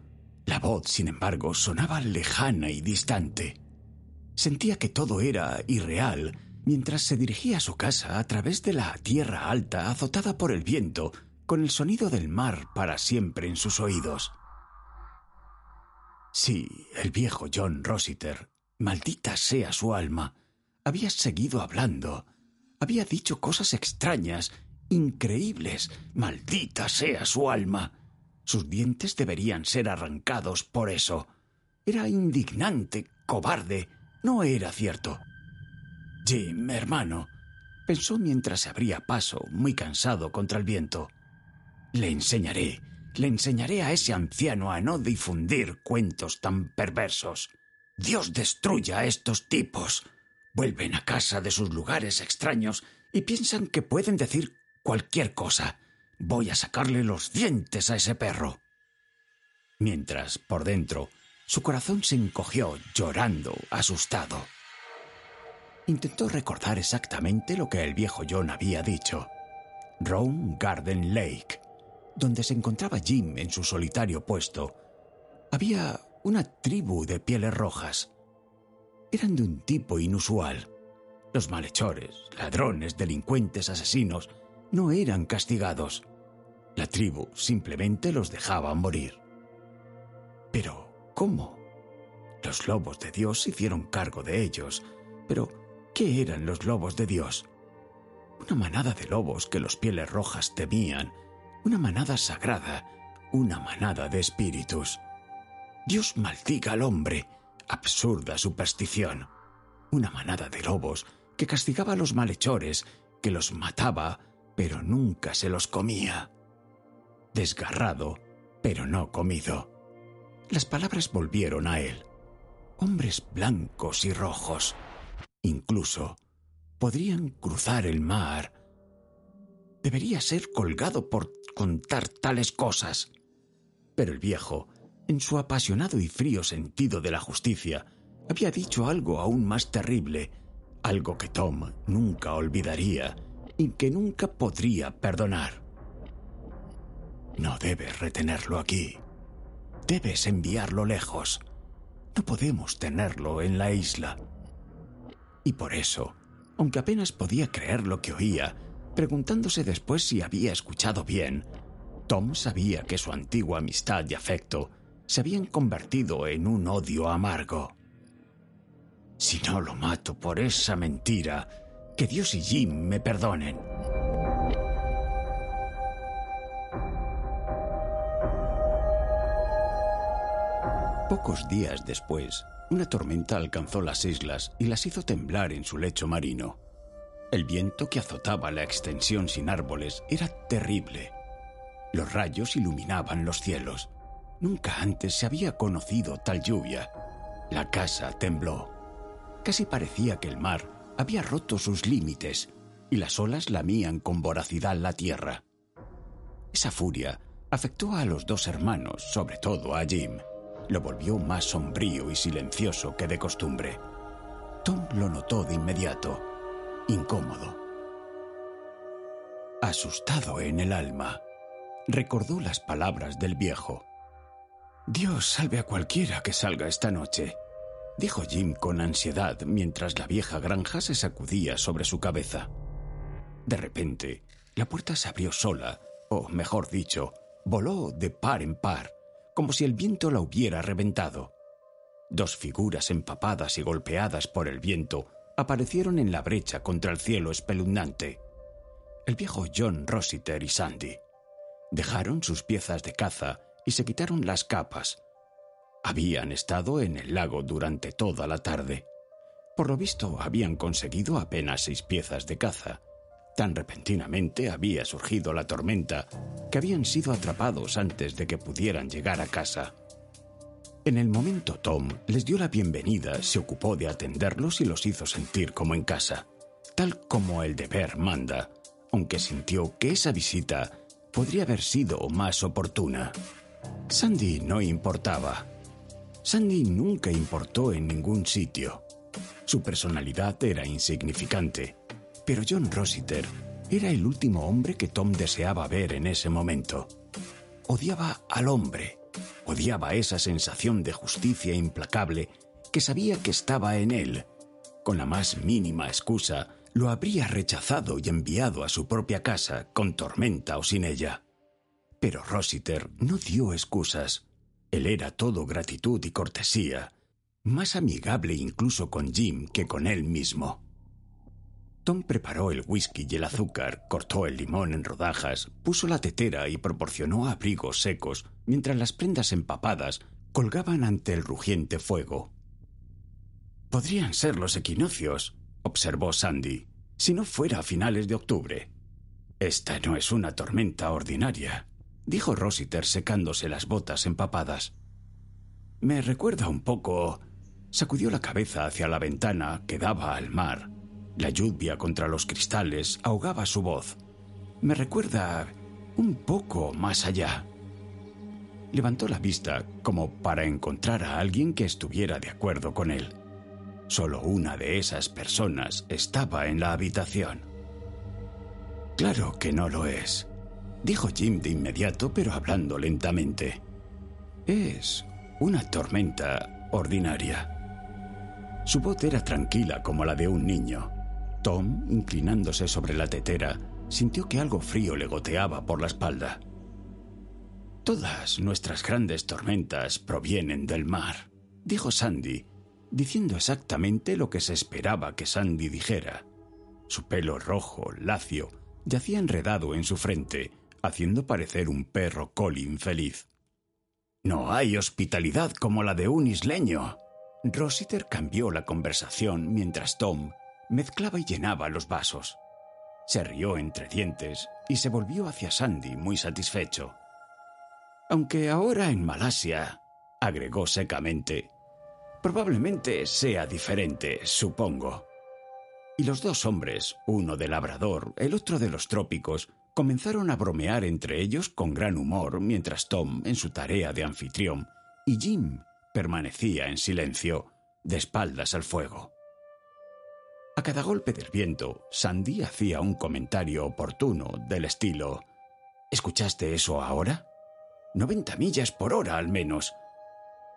La voz, sin embargo, sonaba lejana y distante. Sentía que todo era irreal mientras se dirigía a su casa a través de la tierra alta azotada por el viento con el sonido del mar para siempre en sus oídos. Sí, el viejo John Rossiter, maldita sea su alma, había seguido hablando, había dicho cosas extrañas, increíbles, maldita sea su alma. Sus dientes deberían ser arrancados por eso. Era indignante, cobarde, no era cierto. Jim, hermano, pensó mientras se abría paso, muy cansado contra el viento. Le enseñaré, le enseñaré a ese anciano a no difundir cuentos tan perversos. Dios destruya a estos tipos. Vuelven a casa de sus lugares extraños y piensan que pueden decir cualquier cosa. Voy a sacarle los dientes a ese perro. Mientras, por dentro, su corazón se encogió, llorando, asustado. Intentó recordar exactamente lo que el viejo John había dicho. Rome Garden Lake donde se encontraba Jim en su solitario puesto, había una tribu de pieles rojas. Eran de un tipo inusual. Los malhechores, ladrones, delincuentes, asesinos, no eran castigados. La tribu simplemente los dejaba morir. Pero, ¿cómo? Los lobos de Dios hicieron cargo de ellos. Pero, ¿qué eran los lobos de Dios? Una manada de lobos que los pieles rojas temían una manada sagrada, una manada de espíritus. Dios maldiga al hombre, absurda superstición. Una manada de lobos que castigaba a los malhechores, que los mataba, pero nunca se los comía. Desgarrado, pero no comido. Las palabras volvieron a él. Hombres blancos y rojos. Incluso podrían cruzar el mar. Debería ser colgado por contar tales cosas. Pero el viejo, en su apasionado y frío sentido de la justicia, había dicho algo aún más terrible, algo que Tom nunca olvidaría y que nunca podría perdonar. No debes retenerlo aquí. Debes enviarlo lejos. No podemos tenerlo en la isla. Y por eso, aunque apenas podía creer lo que oía, preguntándose después si había escuchado bien. Tom sabía que su antigua amistad y afecto se habían convertido en un odio amargo. Si no lo mato por esa mentira, que Dios y Jim me perdonen. Pocos días después, una tormenta alcanzó las islas y las hizo temblar en su lecho marino. El viento que azotaba la extensión sin árboles era terrible. Los rayos iluminaban los cielos. Nunca antes se había conocido tal lluvia. La casa tembló. Casi parecía que el mar había roto sus límites y las olas lamían con voracidad la tierra. Esa furia afectó a los dos hermanos, sobre todo a Jim. Lo volvió más sombrío y silencioso que de costumbre. Tom lo notó de inmediato incómodo. Asustado en el alma, recordó las palabras del viejo. Dios salve a cualquiera que salga esta noche. dijo Jim con ansiedad mientras la vieja granja se sacudía sobre su cabeza. De repente, la puerta se abrió sola, o mejor dicho, voló de par en par, como si el viento la hubiera reventado. Dos figuras empapadas y golpeadas por el viento aparecieron en la brecha contra el cielo espeluznante. El viejo John Rossiter y Sandy. Dejaron sus piezas de caza y se quitaron las capas. Habían estado en el lago durante toda la tarde. Por lo visto habían conseguido apenas seis piezas de caza. Tan repentinamente había surgido la tormenta que habían sido atrapados antes de que pudieran llegar a casa. En el momento Tom les dio la bienvenida, se ocupó de atenderlos y los hizo sentir como en casa, tal como el deber manda, aunque sintió que esa visita podría haber sido más oportuna. Sandy no importaba. Sandy nunca importó en ningún sitio. Su personalidad era insignificante, pero John Rossiter era el último hombre que Tom deseaba ver en ese momento. Odiaba al hombre Odiaba esa sensación de justicia implacable que sabía que estaba en él. Con la más mínima excusa, lo habría rechazado y enviado a su propia casa, con tormenta o sin ella. Pero Rossiter no dio excusas. Él era todo gratitud y cortesía, más amigable incluso con Jim que con él mismo. Tom preparó el whisky y el azúcar, cortó el limón en rodajas, puso la tetera y proporcionó abrigos secos, mientras las prendas empapadas colgaban ante el rugiente fuego. Podrían ser los equinoccios, observó Sandy, si no fuera a finales de octubre. Esta no es una tormenta ordinaria, dijo Rossiter secándose las botas empapadas. Me recuerda un poco. Sacudió la cabeza hacia la ventana que daba al mar la lluvia contra los cristales ahogaba su voz. Me recuerda un poco más allá. Levantó la vista como para encontrar a alguien que estuviera de acuerdo con él. Solo una de esas personas estaba en la habitación. Claro que no lo es, dijo Jim de inmediato, pero hablando lentamente. Es una tormenta ordinaria. Su voz era tranquila como la de un niño. Tom, inclinándose sobre la tetera, sintió que algo frío le goteaba por la espalda. Todas nuestras grandes tormentas provienen del mar, dijo Sandy, diciendo exactamente lo que se esperaba que Sandy dijera. Su pelo rojo, lacio, yacía enredado en su frente, haciendo parecer un perro colin feliz. No hay hospitalidad como la de un isleño. Rossiter cambió la conversación mientras Tom mezclaba y llenaba los vasos. Se rió entre dientes y se volvió hacia Sandy muy satisfecho. Aunque ahora en Malasia, agregó secamente, probablemente sea diferente, supongo. Y los dos hombres, uno de labrador, el otro de los trópicos, comenzaron a bromear entre ellos con gran humor mientras Tom, en su tarea de anfitrión, y Jim permanecía en silencio, de espaldas al fuego. A cada golpe del viento, Sandy hacía un comentario oportuno del estilo ¿Escuchaste eso ahora? 90 millas por hora al menos.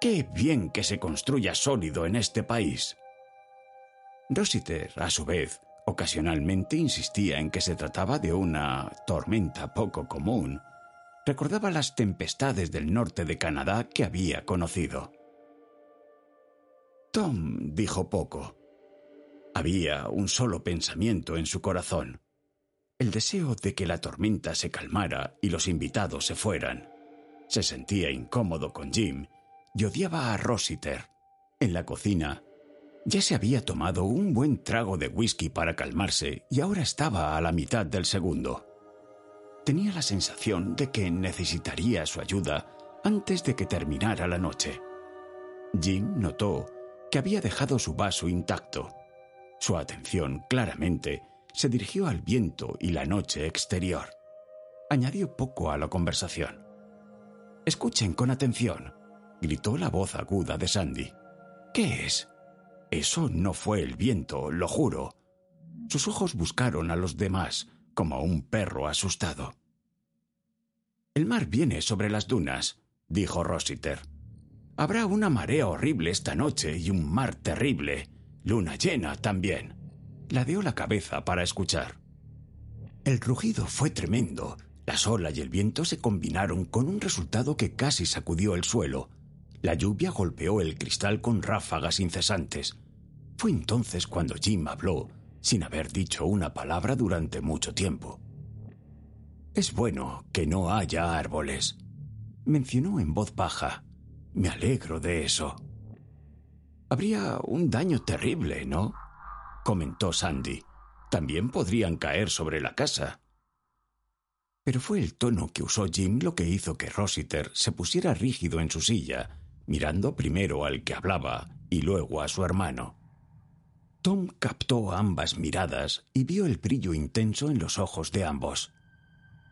Qué bien que se construya sólido en este país. Rossiter, a su vez, ocasionalmente insistía en que se trataba de una tormenta poco común. Recordaba las tempestades del norte de Canadá que había conocido. Tom dijo poco. Había un solo pensamiento en su corazón, el deseo de que la tormenta se calmara y los invitados se fueran. Se sentía incómodo con Jim y odiaba a Rossiter. En la cocina, ya se había tomado un buen trago de whisky para calmarse y ahora estaba a la mitad del segundo. Tenía la sensación de que necesitaría su ayuda antes de que terminara la noche. Jim notó que había dejado su vaso intacto su atención, claramente, se dirigió al viento y la noche exterior. Añadió poco a la conversación. Escuchen con atención, gritó la voz aguda de Sandy. ¿Qué es? Eso no fue el viento, lo juro. Sus ojos buscaron a los demás como un perro asustado. El mar viene sobre las dunas, dijo Rossiter. Habrá una marea horrible esta noche y un mar terrible. Luna llena también. Ladeó la cabeza para escuchar. El rugido fue tremendo. Las olas y el viento se combinaron con un resultado que casi sacudió el suelo. La lluvia golpeó el cristal con ráfagas incesantes. Fue entonces cuando Jim habló, sin haber dicho una palabra durante mucho tiempo. Es bueno que no haya árboles, mencionó en voz baja. Me alegro de eso. Habría un daño terrible, ¿no? comentó Sandy. También podrían caer sobre la casa. Pero fue el tono que usó Jim lo que hizo que Rossiter se pusiera rígido en su silla, mirando primero al que hablaba y luego a su hermano. Tom captó ambas miradas y vio el brillo intenso en los ojos de ambos.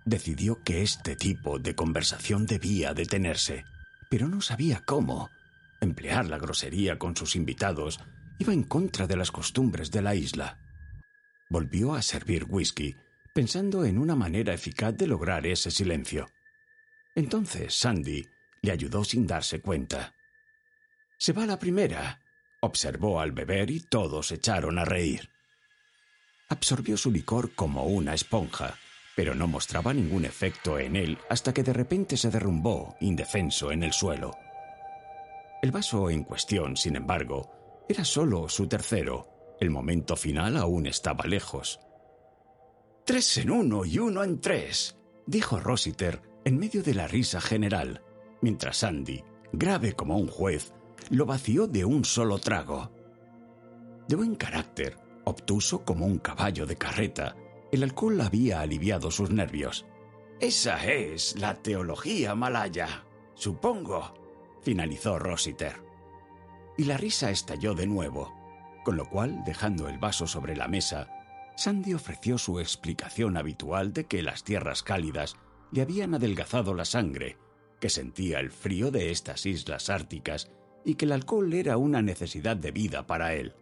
Decidió que este tipo de conversación debía detenerse, pero no sabía cómo. Emplear la grosería con sus invitados iba en contra de las costumbres de la isla. Volvió a servir whisky, pensando en una manera eficaz de lograr ese silencio. Entonces Sandy le ayudó sin darse cuenta. Se va la primera, observó al beber y todos echaron a reír. Absorbió su licor como una esponja, pero no mostraba ningún efecto en él hasta que de repente se derrumbó, indefenso, en el suelo. El vaso en cuestión, sin embargo, era solo su tercero. El momento final aún estaba lejos. Tres en uno y uno en tres, dijo Rossiter en medio de la risa general, mientras Andy, grave como un juez, lo vació de un solo trago. De buen carácter, obtuso como un caballo de carreta, el alcohol había aliviado sus nervios. Esa es la teología malaya, supongo, finalizó Rossiter. Y la risa estalló de nuevo, con lo cual, dejando el vaso sobre la mesa, Sandy ofreció su explicación habitual de que las tierras cálidas le habían adelgazado la sangre, que sentía el frío de estas islas árticas y que el alcohol era una necesidad de vida para él.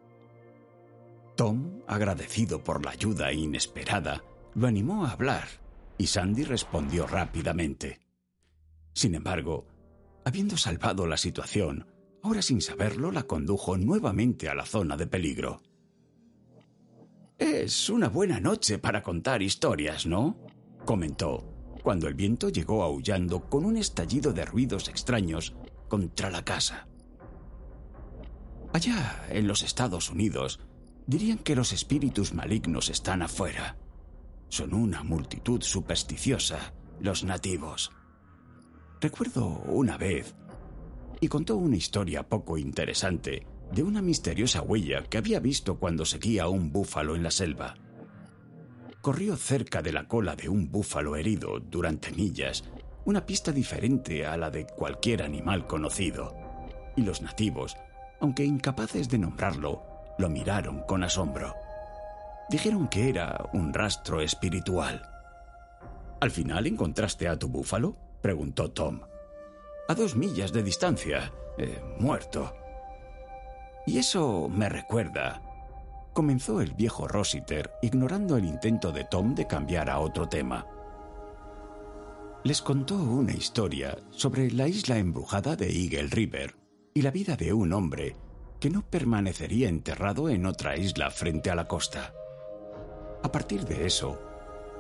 Tom, agradecido por la ayuda inesperada, lo animó a hablar y Sandy respondió rápidamente. Sin embargo, habiendo salvado la situación, ahora sin saberlo la condujo nuevamente a la zona de peligro. Es una buena noche para contar historias, ¿no? comentó, cuando el viento llegó aullando con un estallido de ruidos extraños contra la casa. Allá, en los Estados Unidos, dirían que los espíritus malignos están afuera. Son una multitud supersticiosa, los nativos. Recuerdo una vez, y contó una historia poco interesante, de una misteriosa huella que había visto cuando seguía a un búfalo en la selva. Corrió cerca de la cola de un búfalo herido durante millas, una pista diferente a la de cualquier animal conocido, y los nativos aunque incapaces de nombrarlo, lo miraron con asombro. Dijeron que era un rastro espiritual. ¿Al final encontraste a tu búfalo? Preguntó Tom. A dos millas de distancia, eh, muerto. Y eso me recuerda. Comenzó el viejo Rossiter, ignorando el intento de Tom de cambiar a otro tema. Les contó una historia sobre la isla embrujada de Eagle River, y la vida de un hombre que no permanecería enterrado en otra isla frente a la costa. A partir de eso,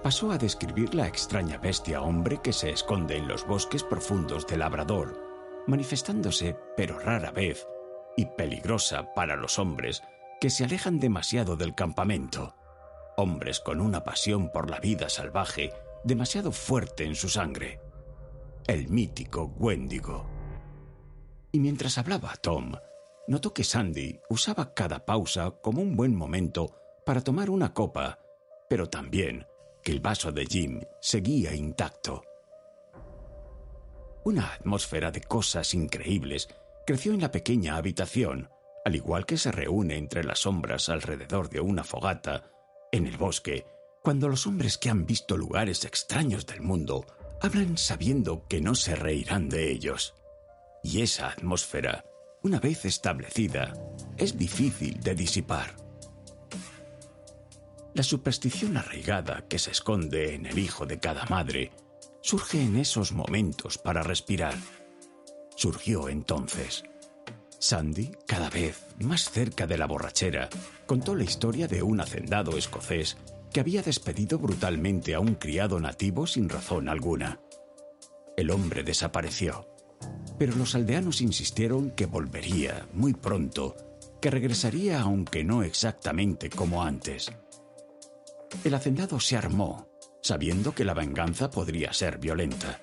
pasó a describir la extraña bestia hombre que se esconde en los bosques profundos del Labrador, manifestándose, pero rara vez, y peligrosa para los hombres que se alejan demasiado del campamento. Hombres con una pasión por la vida salvaje demasiado fuerte en su sangre. El mítico Wendigo. Y mientras hablaba Tom, notó que Sandy usaba cada pausa como un buen momento para tomar una copa, pero también que el vaso de Jim seguía intacto. Una atmósfera de cosas increíbles creció en la pequeña habitación, al igual que se reúne entre las sombras alrededor de una fogata, en el bosque, cuando los hombres que han visto lugares extraños del mundo hablan sabiendo que no se reirán de ellos. Y esa atmósfera, una vez establecida, es difícil de disipar. La superstición arraigada que se esconde en el hijo de cada madre surge en esos momentos para respirar. surgió entonces. Sandy, cada vez más cerca de la borrachera, contó la historia de un hacendado escocés que había despedido brutalmente a un criado nativo sin razón alguna. El hombre desapareció, pero los aldeanos insistieron que volvería muy pronto, que regresaría aunque no exactamente como antes. El hacendado se armó, sabiendo que la venganza podría ser violenta.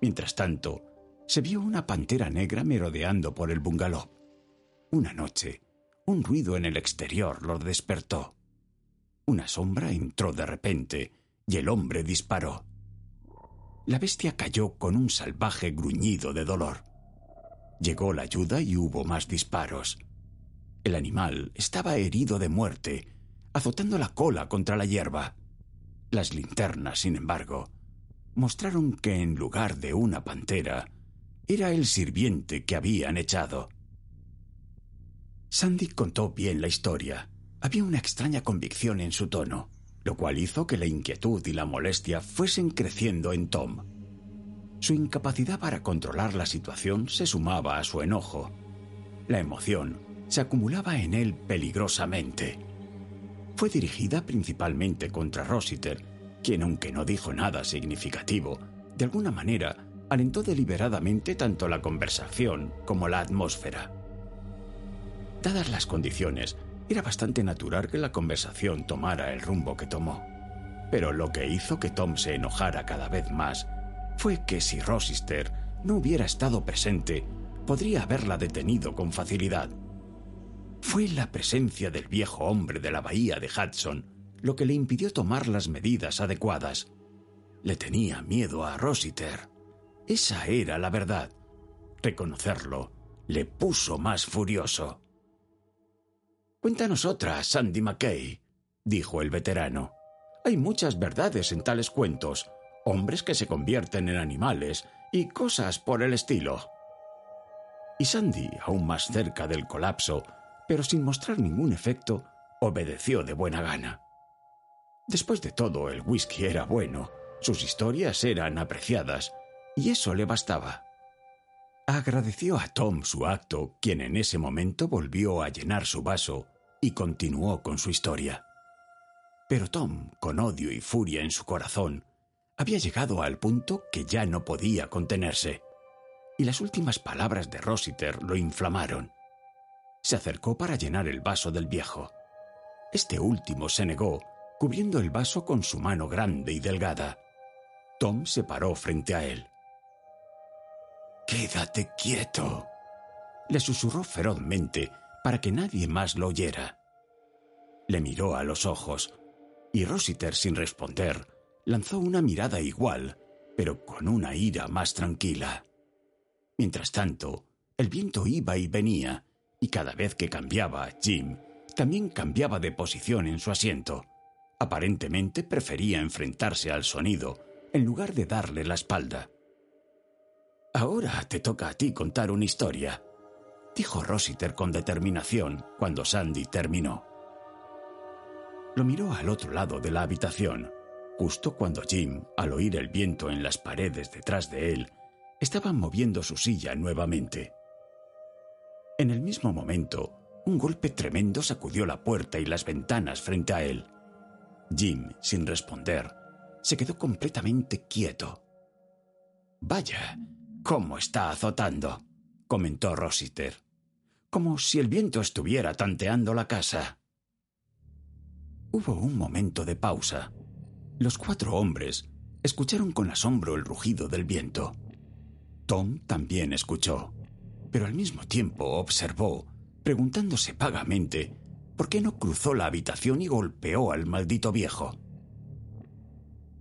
Mientras tanto, se vio una pantera negra merodeando por el bungalow. Una noche, un ruido en el exterior lo despertó. Una sombra entró de repente y el hombre disparó. La bestia cayó con un salvaje gruñido de dolor. Llegó la ayuda y hubo más disparos. El animal estaba herido de muerte, azotando la cola contra la hierba. Las linternas, sin embargo, mostraron que en lugar de una pantera, era el sirviente que habían echado. Sandy contó bien la historia. Había una extraña convicción en su tono, lo cual hizo que la inquietud y la molestia fuesen creciendo en Tom. Su incapacidad para controlar la situación se sumaba a su enojo. La emoción se acumulaba en él peligrosamente. Fue dirigida principalmente contra Rossiter, quien, aunque no dijo nada significativo, de alguna manera alentó deliberadamente tanto la conversación como la atmósfera. Dadas las condiciones, era bastante natural que la conversación tomara el rumbo que tomó. Pero lo que hizo que Tom se enojara cada vez más fue que si Rossister no hubiera estado presente, podría haberla detenido con facilidad. Fue la presencia del viejo hombre de la bahía de Hudson lo que le impidió tomar las medidas adecuadas. Le tenía miedo a Rossiter. Esa era la verdad. Reconocerlo le puso más furioso. Cuéntanos otra, Sandy McKay, dijo el veterano. Hay muchas verdades en tales cuentos, hombres que se convierten en animales y cosas por el estilo. Y Sandy, aún más cerca del colapso, pero sin mostrar ningún efecto, obedeció de buena gana. Después de todo, el whisky era bueno, sus historias eran apreciadas, y eso le bastaba. Agradeció a Tom su acto, quien en ese momento volvió a llenar su vaso y continuó con su historia. Pero Tom, con odio y furia en su corazón, había llegado al punto que ya no podía contenerse, y las últimas palabras de Rossiter lo inflamaron. Se acercó para llenar el vaso del viejo. Este último se negó cubriendo el vaso con su mano grande y delgada. Tom se paró frente a él. Quédate quieto, le susurró ferozmente para que nadie más lo oyera. Le miró a los ojos y Rossiter, sin responder, lanzó una mirada igual, pero con una ira más tranquila. Mientras tanto, el viento iba y venía, y cada vez que cambiaba, Jim también cambiaba de posición en su asiento. Aparentemente prefería enfrentarse al sonido en lugar de darle la espalda. Ahora te toca a ti contar una historia, dijo Rossiter con determinación cuando Sandy terminó. Lo miró al otro lado de la habitación, justo cuando Jim, al oír el viento en las paredes detrás de él, estaba moviendo su silla nuevamente. En el mismo momento, un golpe tremendo sacudió la puerta y las ventanas frente a él. Jim, sin responder, se quedó completamente quieto. Vaya, cómo está azotando, comentó Rossiter, como si el viento estuviera tanteando la casa. Hubo un momento de pausa. Los cuatro hombres escucharon con asombro el rugido del viento. Tom también escuchó, pero al mismo tiempo observó, preguntándose vagamente ¿Por qué no cruzó la habitación y golpeó al maldito viejo?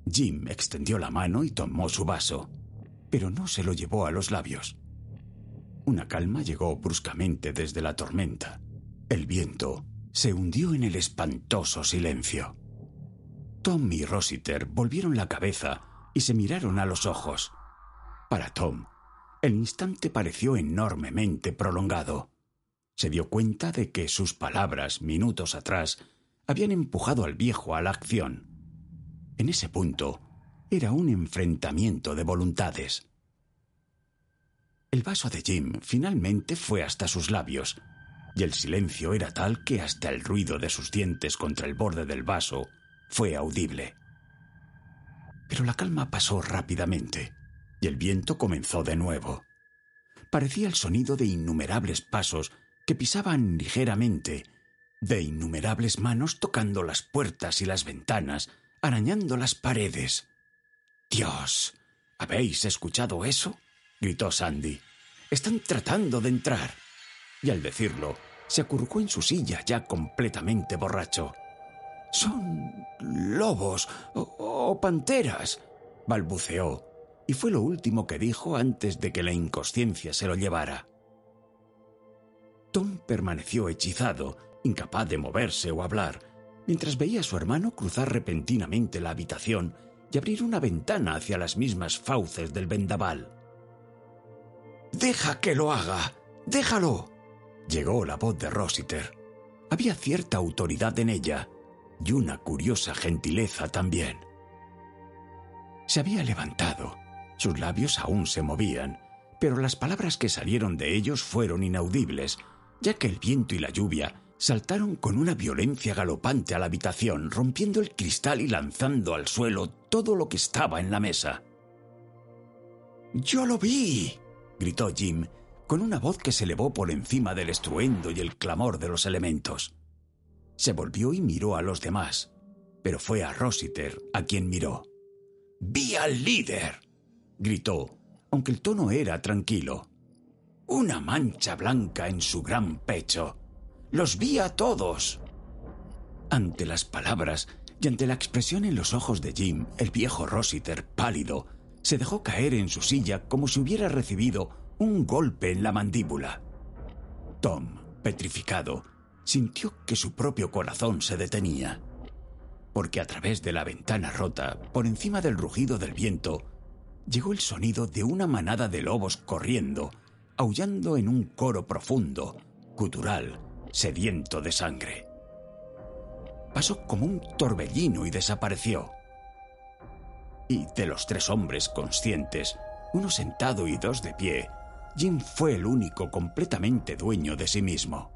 Jim extendió la mano y tomó su vaso, pero no se lo llevó a los labios. Una calma llegó bruscamente desde la tormenta. El viento se hundió en el espantoso silencio. Tom y Rossiter volvieron la cabeza y se miraron a los ojos. Para Tom, el instante pareció enormemente prolongado se dio cuenta de que sus palabras, minutos atrás, habían empujado al viejo a la acción. En ese punto, era un enfrentamiento de voluntades. El vaso de Jim finalmente fue hasta sus labios, y el silencio era tal que hasta el ruido de sus dientes contra el borde del vaso fue audible. Pero la calma pasó rápidamente, y el viento comenzó de nuevo. Parecía el sonido de innumerables pasos que pisaban ligeramente, de innumerables manos tocando las puertas y las ventanas, arañando las paredes. Dios. ¿Habéis escuchado eso? gritó Sandy. Están tratando de entrar. Y al decirlo, se acurrucó en su silla ya completamente borracho. Son lobos o, panteras, balbuceó, y fue lo último que dijo antes de que la inconsciencia se lo llevara. Tom permaneció hechizado, incapaz de moverse o hablar, mientras veía a su hermano cruzar repentinamente la habitación y abrir una ventana hacia las mismas fauces del vendaval. Deja que lo haga. Déjalo. Llegó la voz de Rossiter. Había cierta autoridad en ella y una curiosa gentileza también. Se había levantado. Sus labios aún se movían, pero las palabras que salieron de ellos fueron inaudibles, ya que el viento y la lluvia saltaron con una violencia galopante a la habitación, rompiendo el cristal y lanzando al suelo todo lo que estaba en la mesa. Yo lo vi, gritó Jim, con una voz que se elevó por encima del estruendo y el clamor de los elementos. Se volvió y miró a los demás, pero fue a Rossiter a quien miró. ¡Vi al líder! Gritó, aunque el tono era tranquilo. Una mancha blanca en su gran pecho. Los vi a todos. Ante las palabras y ante la expresión en los ojos de Jim, el viejo Rossiter, pálido, se dejó caer en su silla como si hubiera recibido un golpe en la mandíbula. Tom, petrificado, sintió que su propio corazón se detenía, porque a través de la ventana rota, por encima del rugido del viento, llegó el sonido de una manada de lobos corriendo, aullando en un coro profundo, gutural, sediento de sangre. Pasó como un torbellino y desapareció. Y de los tres hombres conscientes, uno sentado y dos de pie, Jim fue el único completamente dueño de sí mismo.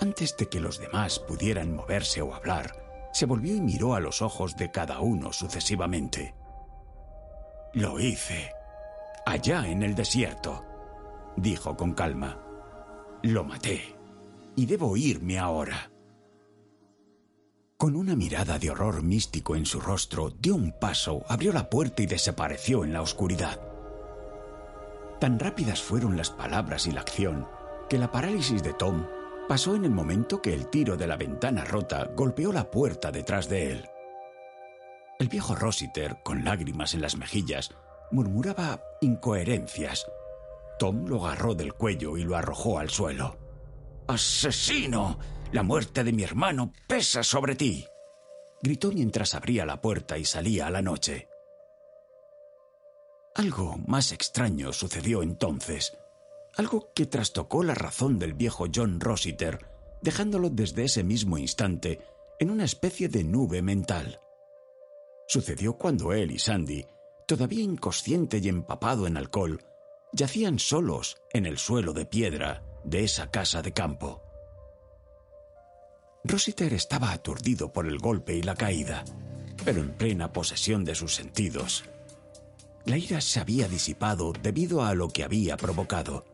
Antes de que los demás pudieran moverse o hablar, se volvió y miró a los ojos de cada uno sucesivamente. Lo hice. Allá en el desierto, dijo con calma. Lo maté. Y debo irme ahora. Con una mirada de horror místico en su rostro, dio un paso, abrió la puerta y desapareció en la oscuridad. Tan rápidas fueron las palabras y la acción que la parálisis de Tom pasó en el momento que el tiro de la ventana rota golpeó la puerta detrás de él. El viejo Rossiter, con lágrimas en las mejillas, murmuraba incoherencias Tom lo agarró del cuello y lo arrojó al suelo. ¡Asesino! La muerte de mi hermano pesa sobre ti. gritó mientras abría la puerta y salía a la noche. Algo más extraño sucedió entonces, algo que trastocó la razón del viejo John Rossiter, dejándolo desde ese mismo instante en una especie de nube mental. Sucedió cuando él y Sandy, todavía inconsciente y empapado en alcohol, yacían solos en el suelo de piedra de esa casa de campo. Rossiter estaba aturdido por el golpe y la caída, pero en plena posesión de sus sentidos. La ira se había disipado debido a lo que había provocado.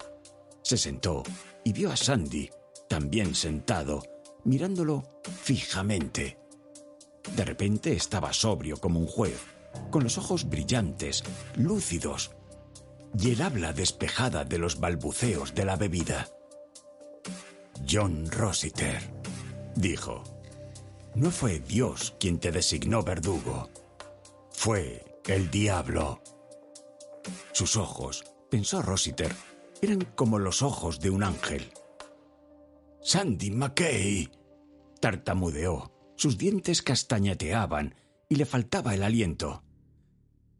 Se sentó y vio a Sandy, también sentado, mirándolo fijamente. De repente estaba sobrio como un juez, con los ojos brillantes, lúcidos, y el habla despejada de los balbuceos de la bebida. John Rossiter, dijo, no fue Dios quien te designó verdugo, fue el diablo. Sus ojos, pensó Rossiter, eran como los ojos de un ángel. Sandy McKay, tartamudeó, sus dientes castañeteaban y le faltaba el aliento.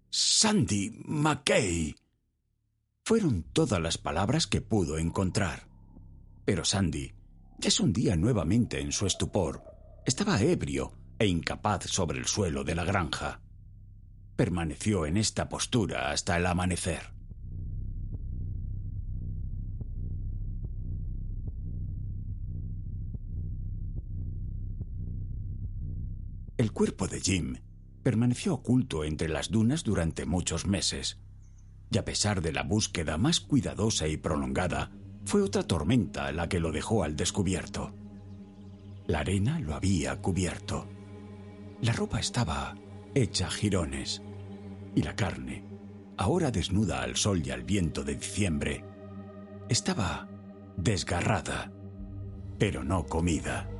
Sandy McKay. Fueron todas las palabras que pudo encontrar. Pero Sandy ya se hundía nuevamente en su estupor. Estaba ebrio e incapaz sobre el suelo de la granja. Permaneció en esta postura hasta el amanecer. El cuerpo de Jim permaneció oculto entre las dunas durante muchos meses. Y a pesar de la búsqueda más cuidadosa y prolongada, fue otra tormenta la que lo dejó al descubierto. La arena lo había cubierto. La ropa estaba hecha jirones. Y la carne, ahora desnuda al sol y al viento de diciembre, estaba desgarrada, pero no comida.